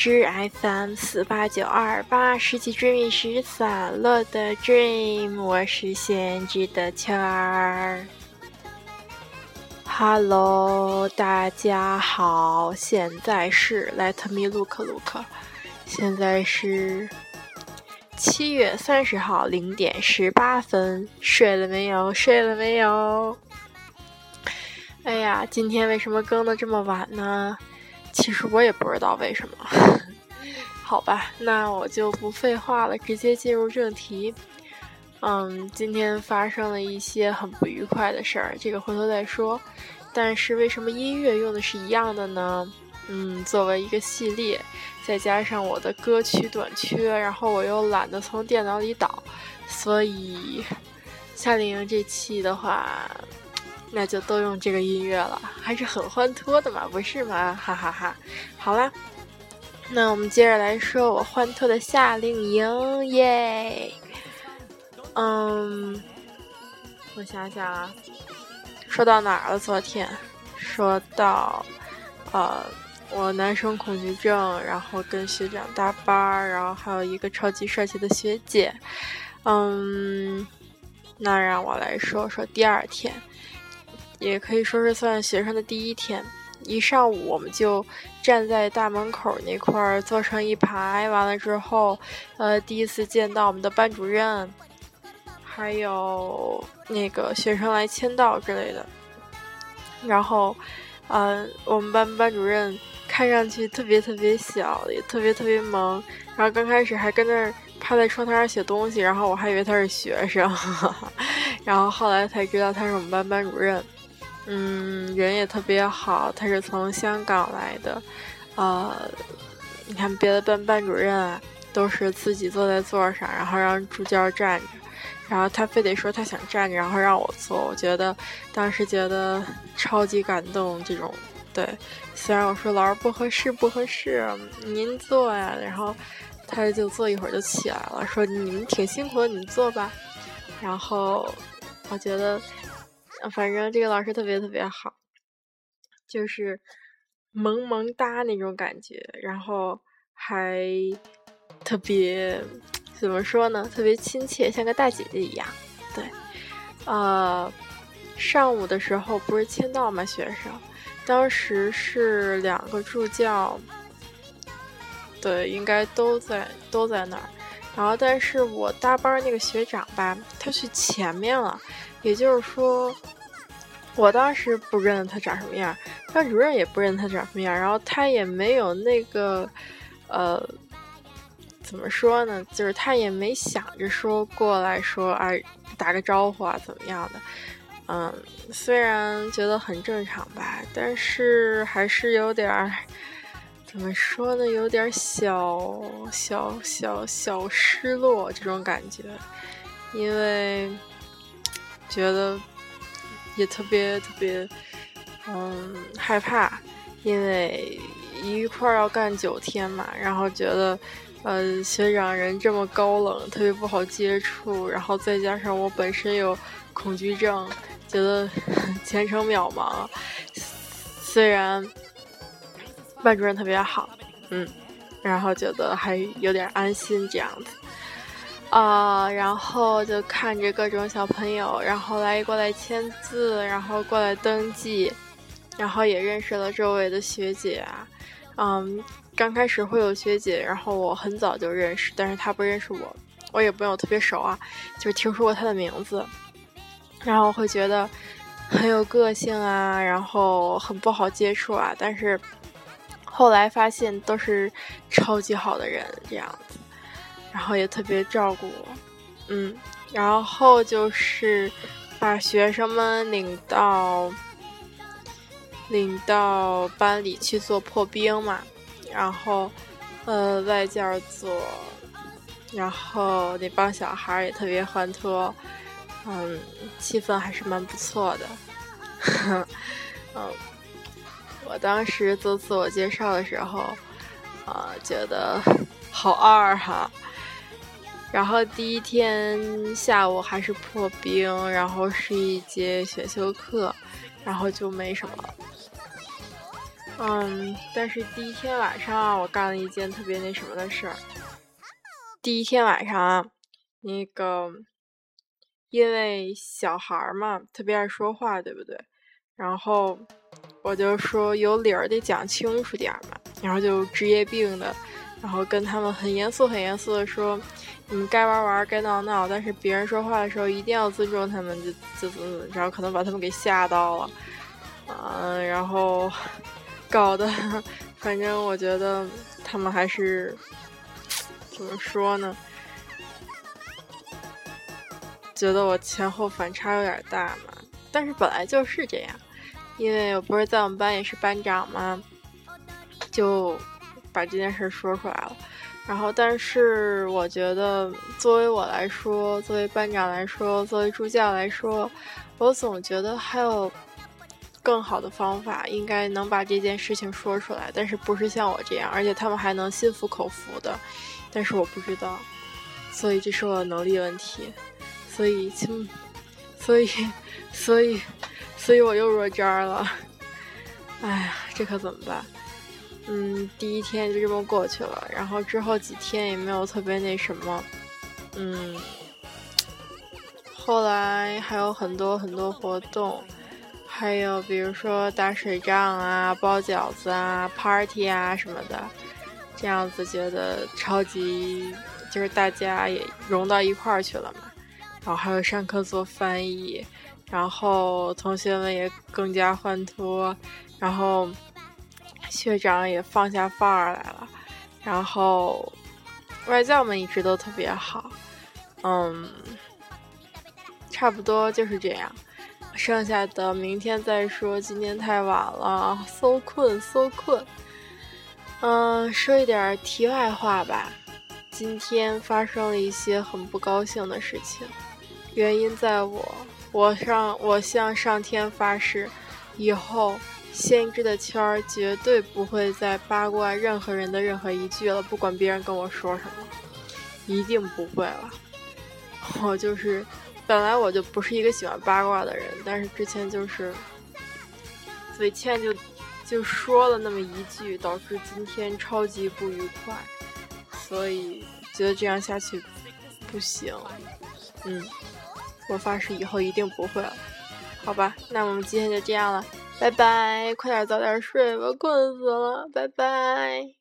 枝 FM 四八九二八，拾起追觅时散落的 dream，我是先知的圈儿。Hello，大家好，现在是 Let me look look，现在是七月三十号零点十八分，睡了没有？睡了没有？哎呀，今天为什么更的这么晚呢？其实我也不知道为什么。好吧，那我就不废话了，直接进入正题。嗯，今天发生了一些很不愉快的事儿，这个回头再说。但是为什么音乐用的是一样的呢？嗯，作为一个系列，再加上我的歌曲短缺，然后我又懒得从电脑里导，所以夏令营这期的话。那就都用这个音乐了，还是很欢脱的嘛，不是吗？哈哈哈！好啦，那我们接着来说我欢脱的夏令营耶。嗯，我想想啊，说到哪儿了？昨天说到，呃，我男生恐惧症，然后跟学长搭班，然后还有一个超级帅气的学姐。嗯，那让我来说说第二天。也可以说是算学生的第一天，一上午我们就站在大门口那块儿坐成一排，完了之后，呃，第一次见到我们的班主任，还有那个学生来签到之类的。然后，嗯，我们班班主任看上去特别特别小，也特别特别萌。然后刚开始还跟那儿趴在窗台上写东西，然后我还以为他是学生，然后后来才知道他是我们班班主任。嗯，人也特别好，他是从香港来的，呃，你看别的班班主任啊，都是自己坐在座上，然后让助教站着，然后他非得说他想站着，然后让我坐。我觉得当时觉得超级感动，这种对。虽然我说老师不合适，不合适，您坐呀，然后他就坐一会儿就起来了，说你们挺辛苦的，你们坐吧。然后我觉得。反正这个老师特别特别好，就是萌萌哒那种感觉，然后还特别怎么说呢？特别亲切，像个大姐姐一样。对，呃，上午的时候不是签到吗？学生，当时是两个助教，对，应该都在都在那儿。然后，但是我搭班那个学长吧，他去前面了。也就是说，我当时不认得他长什么样，班主任也不认得他长什么样，然后他也没有那个，呃，怎么说呢？就是他也没想着说过来说，啊，打个招呼啊，怎么样的？嗯，虽然觉得很正常吧，但是还是有点儿，怎么说呢？有点小小小小失落这种感觉，因为。觉得也特别特别，嗯，害怕，因为一块儿要干九天嘛，然后觉得，呃，学长人这么高冷，特别不好接触，然后再加上我本身有恐惧症，觉得 前程渺茫。虽然班主任特别好，嗯，然后觉得还有点安心这样子。啊，然后就看着各种小朋友，然后来过来签字，然后过来登记，然后也认识了周围的学姐啊。嗯，刚开始会有学姐，然后我很早就认识，但是她不认识我，我也不用特别熟啊，就是听说过她的名字，然后会觉得很有个性啊，然后很不好接触啊，但是后来发现都是超级好的人，这样子。然后也特别照顾我，嗯，然后就是把学生们领到领到班里去做破冰嘛，然后呃外教做，然后那帮小孩也特别欢脱，嗯，气氛还是蛮不错的，嗯，我当时做自我介绍的时候，啊，觉得 好二哈。然后第一天下午还是破冰，然后是一节选修课，然后就没什么。嗯，但是第一天晚上我干了一件特别那什么的事儿。第一天晚上，那个因为小孩嘛，特别爱说话，对不对？然后我就说有理儿得讲清楚点儿嘛，然后就职业病的，然后跟他们很严肃、很严肃的说，你们该玩玩，该闹闹，但是别人说话的时候一定要尊重他们，就就怎么怎么着，可能把他们给吓到了，嗯，然后。搞的，反正我觉得他们还是怎么说呢？觉得我前后反差有点大嘛。但是本来就是这样，因为我不是在我们班也是班长嘛，就把这件事说出来了。然后，但是我觉得作为我来说，作为班长来说，作为助教来说，我总觉得还有。更好的方法应该能把这件事情说出来，但是不是像我这样，而且他们还能心服口服的，但是我不知道，所以这是我的能力问题，所以，所以，所以，所以我又弱渣了，哎呀，这可怎么办？嗯，第一天就这么过去了，然后之后几天也没有特别那什么，嗯，后来还有很多很多活动。还有比如说打水仗啊、包饺子啊、party 啊什么的，这样子觉得超级，就是大家也融到一块儿去了嘛。然后还有上课做翻译，然后同学们也更加欢脱，然后学长也放下范儿来了，然后外教们一直都特别好，嗯，差不多就是这样。剩下的明天再说，今天太晚了，so 困 so 困。嗯，说一点题外话吧。今天发生了一些很不高兴的事情，原因在我，我上我向上天发誓，以后先知的圈儿绝对不会再八卦任何人的任何一句了，不管别人跟我说什么，一定不会了。我就是。本来我就不是一个喜欢八卦的人，但是之前就是嘴欠就就说了那么一句，导致今天超级不愉快，所以觉得这样下去不行。嗯，我发誓以后一定不会了。好吧，那我们今天就这样了，拜拜，快点早点睡吧，困死了，拜拜。